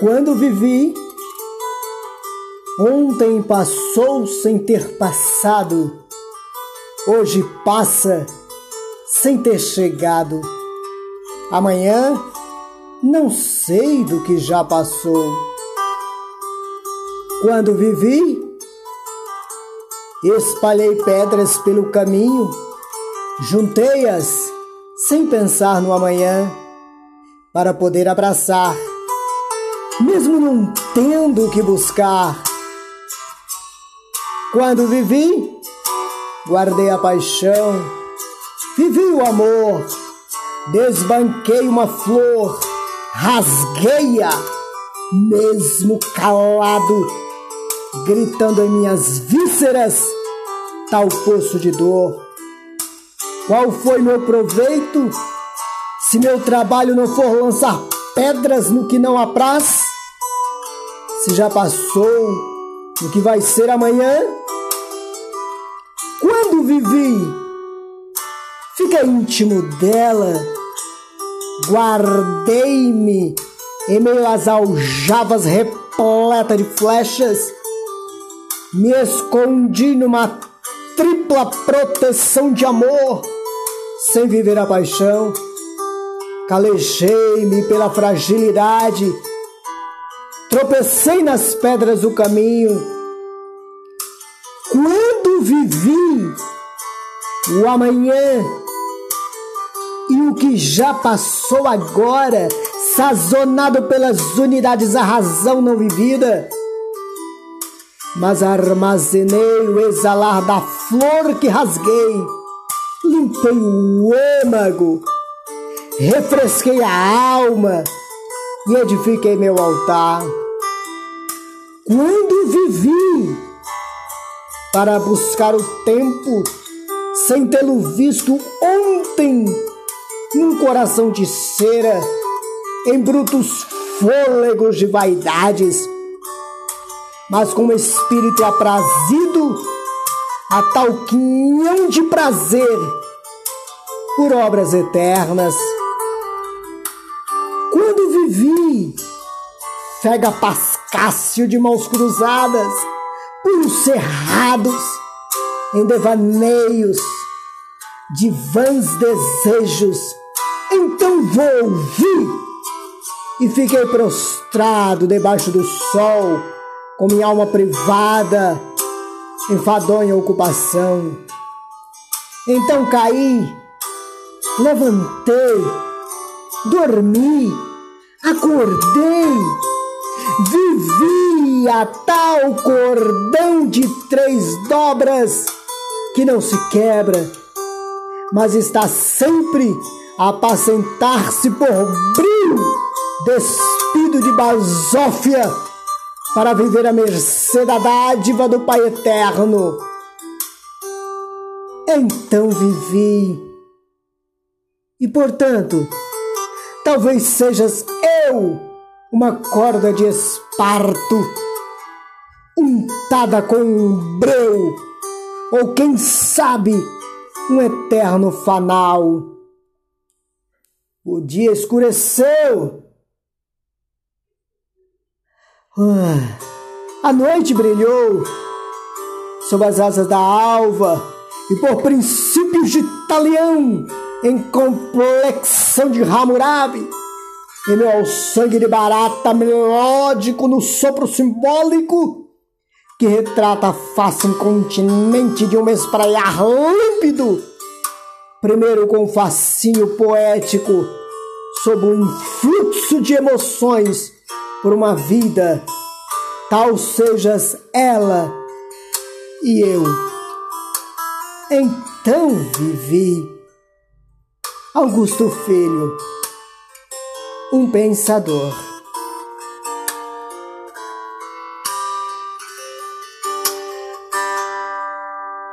Quando vivi, ontem passou sem ter passado, hoje passa sem ter chegado. Amanhã não sei do que já passou. Quando vivi, espalhei pedras pelo caminho, juntei-as sem pensar no amanhã, para poder abraçar mesmo não tendo o que buscar. Quando vivi, guardei a paixão, vivi o amor, desbanquei uma flor, rasguei-a, mesmo calado, gritando em minhas vísceras, tal poço de dor. Qual foi meu proveito se meu trabalho não for lançar pedras no que não apraz? Se já passou, o que vai ser amanhã? Quando vivi, fica íntimo dela, guardei-me em meio às aljavas repleta de flechas, me escondi numa tripla proteção de amor, sem viver a paixão, calejei-me pela fragilidade tropecei nas pedras do caminho. Quando vivi o amanhã e o que já passou agora, sazonado pelas unidades da razão não vivida, mas armazenei o exalar da flor que rasguei, limpei o âmago, refresquei a alma e edifiquei meu altar. Quando vivi para buscar o tempo sem tê-lo visto ontem, num coração de cera, em brutos fôlegos de vaidades, mas com espírito aprazido a tal quinhão de prazer por obras eternas. Vi cega pascácio de mãos cruzadas, pulos cerrados, em devaneios de vãs desejos. Então vou ouvir e fiquei prostrado debaixo do sol, com minha alma privada, enfadonha ocupação. Então caí, levantei, dormi Acordei, vivi a tal cordão de três dobras que não se quebra, mas está sempre a apacentar-se por brilho, despido de basófia, para viver à mercê da dádiva do Pai Eterno. Então vivi. E portanto, Talvez sejas eu, uma corda de esparto, untada com um breu, ou quem sabe, um eterno fanal. O dia escureceu. Ah, a noite brilhou sob as asas da alva e por princípios de talião em complexão de Hammurabi, e meu sangue de barata melódico no sopro simbólico que retrata a face incontinente de um espraiar límpido, primeiro com um fascínio poético, sob um influxo de emoções por uma vida, tal sejas ela e eu. Então vivi. Augusto Filho, um pensador.